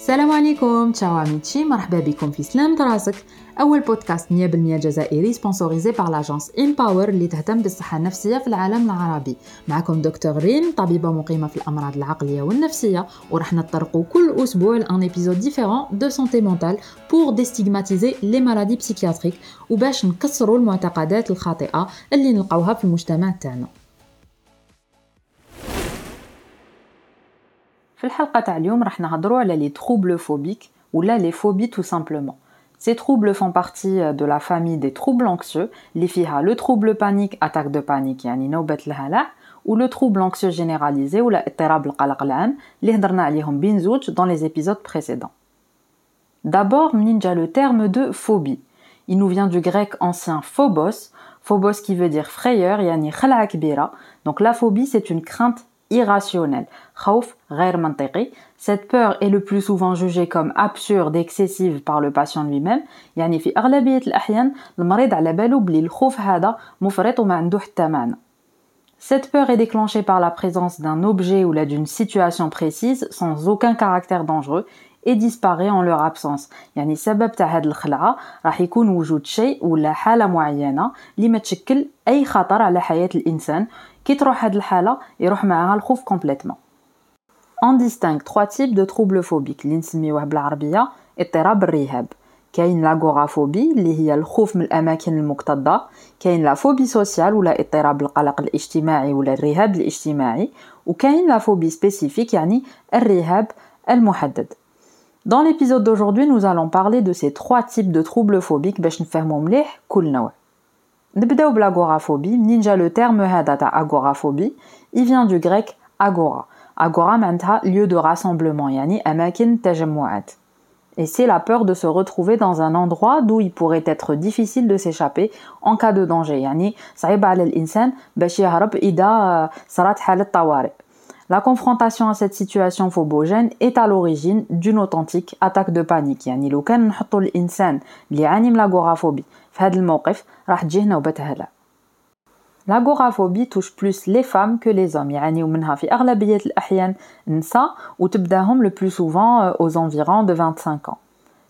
السلام عليكم تشاو عميتشي مرحبا بكم في سلام راسك أول بودكاست 100% جزائري سبونسوريزي بار لاجونس امباور اللي تهتم بالصحة النفسية في العالم العربي. معكم دكتور ريم طبيبة مقيمة في الأمراض العقلية والنفسية وراح نطرقوا كل أسبوع لأن ايبيزود ديفيرون دو سونتي مونتال بور ديستيغماتيزي لي مالادي بسيكياتريك وباش نكسروا المعتقدات الخاطئة اللي نلقاوها في المجتمع تاعنا. في الحلقة تاع اليوم راح نهضروا على لي troubles phobiques ولا لي phobies tout simplement. Ces troubles font partie de la famille des troubles anxieux اللي فيها le trouble panique attaque de panique يعني نوبة الهلع ou le trouble anxieux généralisé ولا اضطراب القلق العام اللي هضرنا عليهم بين زوج dans les épisodes précédents. D'abord, منين جا le terme de phobie. Il nous vient du grec ancien phobos, phobos qui veut dire frayeur, يعني خلعة كبيرة. Donc la phobie c'est une crainte irrationnel. Cette peur est le plus souvent jugée comme absurde et excessive par le patient lui-même. يعني في أغلبية الأحيان المريض على بالو بلي الخوف هذا مفرط وما عنده حتى معنى. Cette peur est déclenchée par la présence d'un objet ou d'une situation précise sans aucun caractère dangereux et disparaît en leur absence يعني السبب تاع هاد الخلعة راح يكون وجود شيء ولا حالة معينة اللي ما تشكل أي خطر على حياة الإنسان كي تروح هاد الحالة يروح معاها الخوف كومبليتمون On distingue trois types de troubles phobiques اللي نسميوه بالعربية اضطراب الرهاب كاين لاغوغافوبي اللي هي الخوف من الاماكن المكتظه كاين لا فوبي سوسيال ولا اضطراب القلق الاجتماعي ولا الرهاب الاجتماعي وكاين لا فوبي سبيسيفيك يعني الرهاب المحدد Dans l'épisode d'aujourd'hui, nous allons parler de ces trois types de troubles phobiques باش نفهموا مليح كل نوع. نبداو بالاغوراphobie منين جا لو تيرم هذا تاع agoraphobie il vient du grec agora agora معناتها lieu de rassemblement يعني أماكن تجمعات et c'est la peur de se retrouver dans un endroit d'où il pourrait être difficile de s'échapper en cas de danger يعني صعيب على الإنسان باش يهرب إذا صارت حالة طوارئ La confrontation à cette situation phobogène est à l'origine d'une authentique attaque de panique يعني لو كان نحطوا الإنسان اللي يعاني من l'agoraphobie في هذا الموقف راح تجيه نوبة هلع L'agoraphobie touche plus les femmes que les hommes يعانيو منها في أغلبية الأحيان النساء وتبداهم le plus souvent aux environs de 25 ans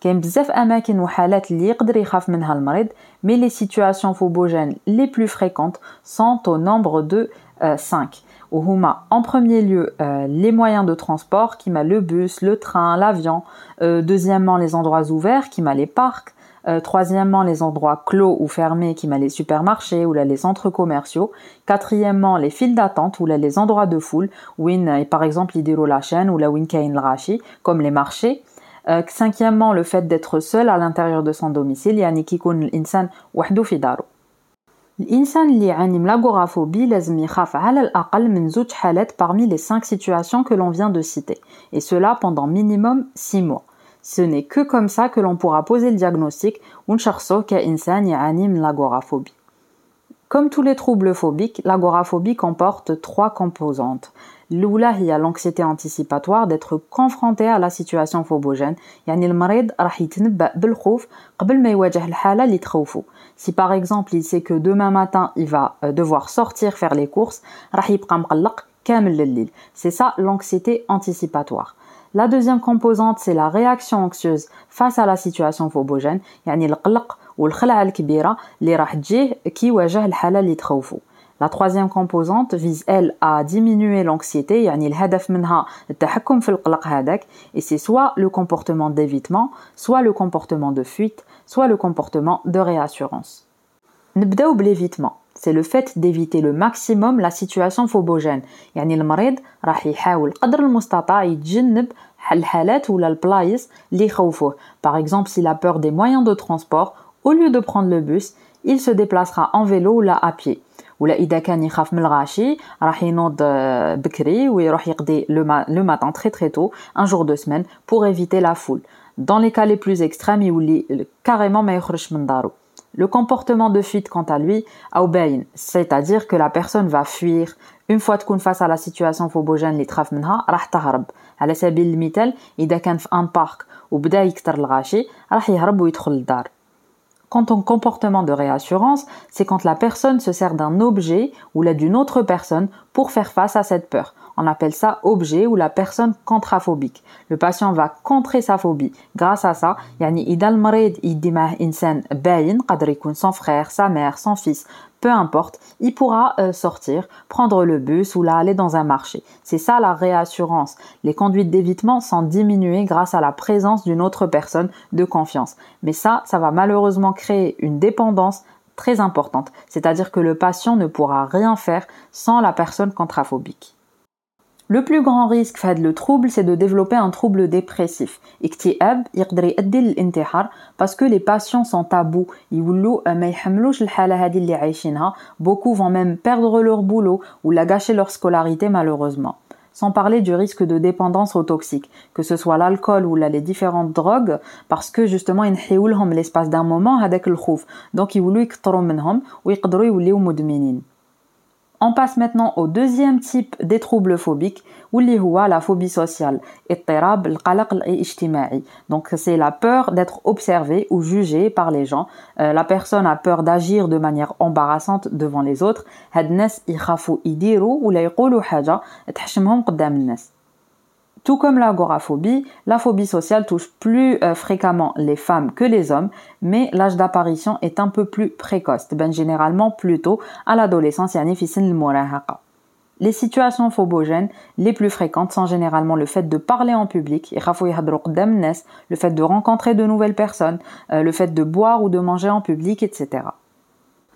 كاين بزاف اماكن وحالات اللي يقدر يخاف منها المريض mais les situations phobogènes les plus fréquentes sont au nombre de 5 où on en premier lieu euh, les moyens de transport, qui m'a le bus, le train, l'avion, euh, deuxièmement les endroits ouverts, qui m'a les parcs, euh, troisièmement, les endroits clos ou fermés qui m'a les supermarchés ou les centres commerciaux. Quatrièmement, les files d'attente ou les endroits de foule, win et par exemple l'idéro la chaîne ou la win rashi, comme les marchés. Cinquièmement, le fait d'être seul à l'intérieur de son domicile, yani kikun l'insan wahdu fidaru. daru. الانسان اللي يعاني من l'agoraphobie لازم يخاف على الاقل من زوج حالات parmi les 5 situations que l'on vient de citer et cela pendant minimum 6 mois ce n'est que comme ça que l'on pourra poser le diagnostic ونشخصه كإنسان يعاني من l'agoraphobie comme tous les troubles phobiques, l'agoraphobie comporte trois composantes. الأولى هي l'anxiété anticipatoire d'être confronté à la situation phobogène يعني المريض راح يتنبأ بالخوف قبل ما يواجه الحالة اللي تخوفه si par exemple il sait que demain matin il va euh, devoir sortir faire les courses راح يبقى مقلق كامل الليل c'est ça l'anxiété anticipatoire la deuxième composante c'est la réaction anxieuse face à la situation phobogène يعني القلق والخلعة الكبيرة اللي راح تجيه كي يواجه الحالة اللي تخوفه La troisième composante vise elle à diminuer l'anxiété يعني الهدف منها التحكم في القلق هذاك et c'est soit le comportement d'évitement soit le comportement de fuite soit le comportement de réassurance. نبداو l'évitement c'est le fait d'éviter le maximum la situation phobogène يعني المريض راح يحاول قدر المستطاع يتجنب الحالات ولا البلايص اللي يخوفوه par exemple s'il a peur des moyens de transport au lieu de prendre le bus il se déplacera en vélo ou là à pied ولا اذا كان يخاف من الغاشي راح ينوض بكري ويروح يقضي لو ماتان تري تري تو ان جور دو سمان بور ايفيتي لا فول dans les cas les plus extrêmes يولي carrément ما يخرجش من دارو Le comportement de fuite, quant à lui, باين c'est-à-dire que la personne va fuir une fois تكون face à la situation phobogène اللي تخاف منها راح تهرب على سبيل المثال إذا كان في ان بارك وبدا يكتر الغاشي راح يهرب ويدخل الدار Quant au comportement de réassurance, c'est quand la personne se sert d'un objet ou là d'une autre personne pour faire face à cette peur. On appelle ça objet ou la personne contraphobique. Le patient va contrer sa phobie. Grâce à ça, يعني إذا المريض يدي معه إنسان باين قدر يكون son frère, sa mère, son fils, peu importe, il pourra euh, sortir, prendre le bus ou là aller dans un marché. C'est ça la réassurance. Les conduites d'évitement sont diminuées grâce à la présence d'une autre personne de confiance. Mais ça, ça va malheureusement créer une dépendance très importante, c'est-à-dire que le patient ne pourra rien faire sans la personne contraphobique. Le plus grand risque de le trouble, c'est de développer un trouble dépressif. Parce que les patients sont tabous. Beaucoup vont même perdre leur boulot ou la gâcher leur scolarité malheureusement sans parler du risque de dépendance aux toxiques, que ce soit l'alcool ou là, les différentes drogues, parce que justement, ils l'espace d'un moment avec le khouf. Donc, ils voulaient qu'ils ou ils on passe maintenant au deuxième type des troubles phobiques, ou la phobie sociale, Donc c'est la peur d'être observé ou jugé par les gens. Euh, la personne a peur d'agir de manière embarrassante devant les autres. Tout comme l'agoraphobie, la phobie sociale touche plus euh, fréquemment les femmes que les hommes, mais l'âge d'apparition est un peu plus précoce, ben généralement plus tôt à l'adolescence, les situations phobogènes les plus fréquentes sont généralement le fait de parler en public, le fait de rencontrer de nouvelles personnes, euh, le fait de boire ou de manger en public, etc.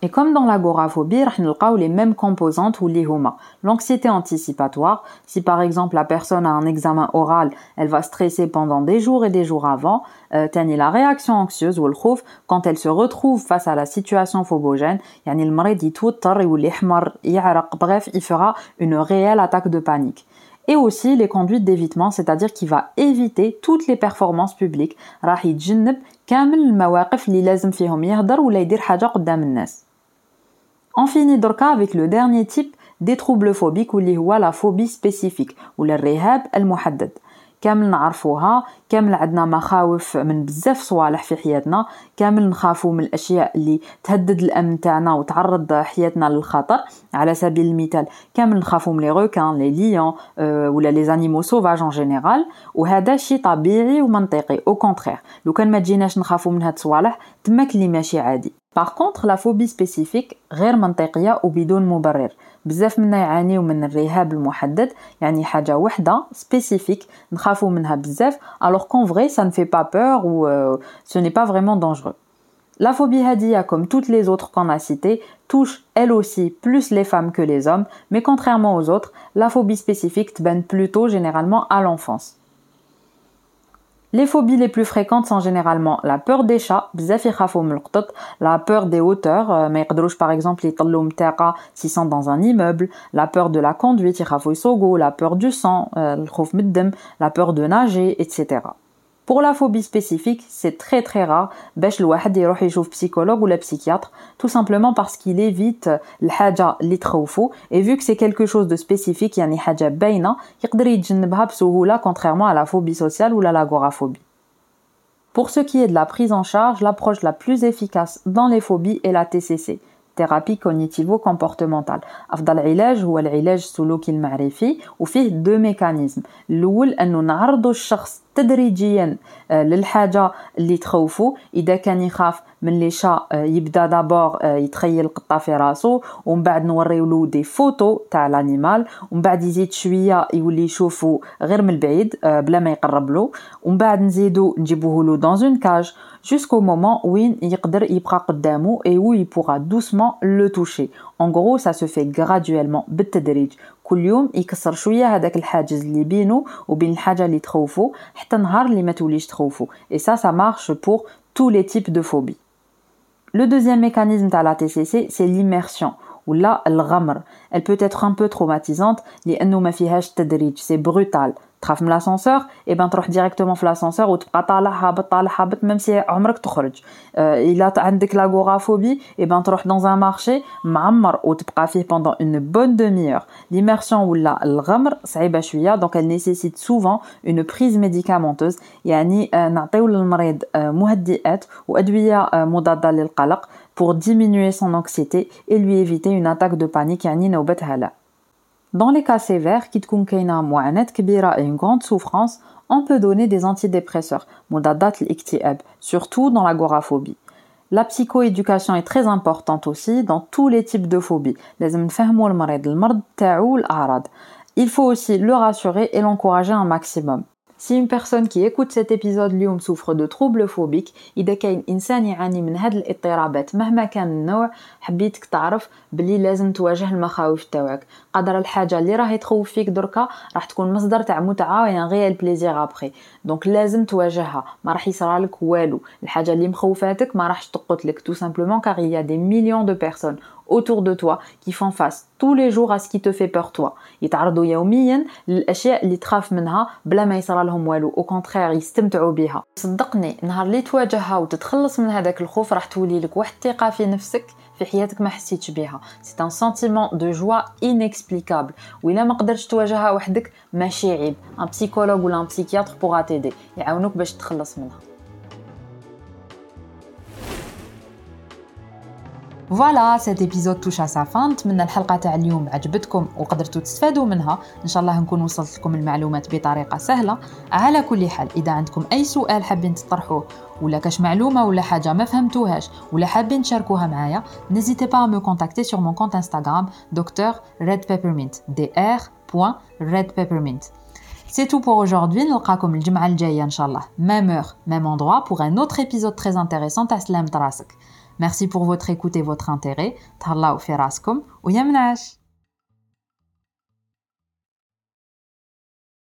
Et comme dans l'agoraphobie, on les mêmes composantes ou L'anxiété anticipatoire, si par exemple la personne a un examen oral, elle va stresser pendant des jours et des jours avant. Euh, la réaction anxieuse ou le quand elle se retrouve face à la situation phobogène, bref, il fera une réelle attaque de panique et aussi les conduites d'évitement, c'est-à-dire qu'il va éviter toutes les performances publiques. On finit donc avec le dernier type des troubles phobiques ou la phobie spécifique le rehab al-muhaddad. كامل نعرفوها كامل عندنا مخاوف من بزاف صوالح في حياتنا كامل نخافوا من الاشياء اللي تهدد الامن تاعنا وتعرض حياتنا للخطر على سبيل المثال كامل نخافوا من لي روكان لي ليون ولا لي زانيمو سوفاج ان جينيرال وهذا شيء طبيعي ومنطقي أو كونترير لو كان ما تجيناش نخافوا من هاد الصوالح تماك اللي ماشي عادي Par contre, la phobie spécifique غير منطقية وبدون مبرر بزاف منا يعانيو من الرهاب المحدد يعني حاجة وحدة spécifique نخافو منها بزاف alors qu'en vrai ça ne fait pas peur ou euh, ce n'est pas vraiment dangereux. La phobie hadia, comme toutes les autres qu'on a citées, touche elle aussi plus les femmes que les hommes, mais contrairement aux autres, la phobie spécifique tbane plutôt généralement à l'enfance. Les phobies les plus fréquentes sont généralement la peur des chats, la peur des hauteurs, euh, par exemple s'ils sont dans un immeuble, la peur de la conduite, la peur du sang, euh, la peur de nager, etc. Pour la phobie spécifique, c'est très très rare باش الواحد يروح يشوف psychologue ou la psychiatre tout simplement parce qu'il évite الحاجة اللي تخوفو et vu que c'est quelque chose de spécifique يعني حاجة باينة يقدر يتجنبها بسهولة contrairement à la phobie sociale ou la l'agoraphobie. Pour ce qui est de la prise en charge, l'approche la plus efficace dans les phobies est la TCC, thérapie cognitivo-comportementale. أفضل علاج هو العلاج السلوكي المعرفي وفيه دو ميكانيزم. الأول أنه نعرضوا الشخص تدريجيا للحاجة اللي تخوفو. إذا كان يخاف من لي شا يبدأ دابور يتخيل قطه في راسو ومن بعد نوريولو دي فوتو تاع لانيمال ومن بعد يزيد شوية يولي يشوفو غير من البعيد بلا ما يقرب له. ومن بعد نزيدو نجيبوه له دون اون كاج jusqu'au moment وين يقدر يبقى قدامه et où il pourra doucement le toucher. En gros, ça se fait graduellement بالتدريج كل يوم يكسر شويه هذاك الحاجز اللي بينه وبين الحاجه اللي تخوفو حتى نهار اللي ما توليش تخوفو et ça ça marche pour tous les types de phobies le deuxième mécanisme de la TCC c'est l'immersion ou là الغمر elle peut être un peu traumatisante لانه ما فيهاش تدريج c'est brutal تخاف من l'ascenseur et ben تروح directement في l'ascenseur وتبقى طالع هابط طالع هابط même si عمرك تخرج الا عندك l'agoraphobie et ben تروح dans un marché معمر وتبقى فيه pendant une bonne demi-heure l'immersion ولا الغمر صعيبه شويه donc elle nécessite souvent une prise médicamenteuse يعني نعطيو للمريض مهدئات وادويه مضاده للقلق pour diminuer son anxiété et lui éviter une attaque de panique يعني نوبة هلع dans les cas sévères, qui et une grande souffrance, on peut donner des antidépresseurs, surtout dans l'agoraphobie. La psychoéducation est très importante aussi dans tous les types de phobies. Il faut aussi le rassurer et l'encourager un maximum. Si une personne qui écoute cet épisode اليوم souffre de troubles phobiques إذا كاين إنسان يعاني من هاد الاضطرابات مهما كان النوع حبيتك تعرف بلي لازم تواجه المخاوف تاعك قدر الحاجة اللي راهي تخوف فيك دركا راح تكون مصدر تاع متعة ويان غيال بليزير ابخي دونك لازم تواجهها. ما راح يصرالك والو. الحاجة اللي مخوفاتك ما راحش تقتلك. Car il y a des millions de personnes. Autour de toi qui font face tous les jours à ce qui te fait peur toi. يتعرضوا يوميا للأشياء اللي تخاف منها بلا ما يصرى لهم والو أو كونترير يستمتعوا بها. صدقني نهار اللي تواجهها وتتخلص من هذاك الخوف راح تولي لك واحد الثقة في نفسك في حياتك ما حسيتش بها. سي ان سنتيمون دو جوا انكسبليكابل وإلا ما قدرتش تواجهها وحدك ماشي عيب. ان بسيكولوج ولا ان بسيكياتر بوغا تيدي يعاونوك باش تخلص منها. فوالا سيت ايبيزود توش سا فان نتمنى الحلقة تاع اليوم عجبتكم وقدرتوا تستفادوا منها ان شاء الله نكون وصلت لكم المعلومات بطريقه سهله على كل حال اذا عندكم اي سؤال حابين تطرحوه ولا كاش معلومه ولا حاجة ما فهمتوهاش ولا حابين تشاركوها معايا نزيتي با مو كونتاكتي سور مون كونت انستغرام دكتور ريد بيبرمنت دي ار بوين ريد بيبرمنت C'est tout pour aujourd'hui. نلقاكم الجمعة الجاية إن شاء الله. Même heure, même endroit pour un autre épisode très intéressant à Slam Merci pour votre écoute et votre intérêt. Tarlaou firaskum ou yamnash.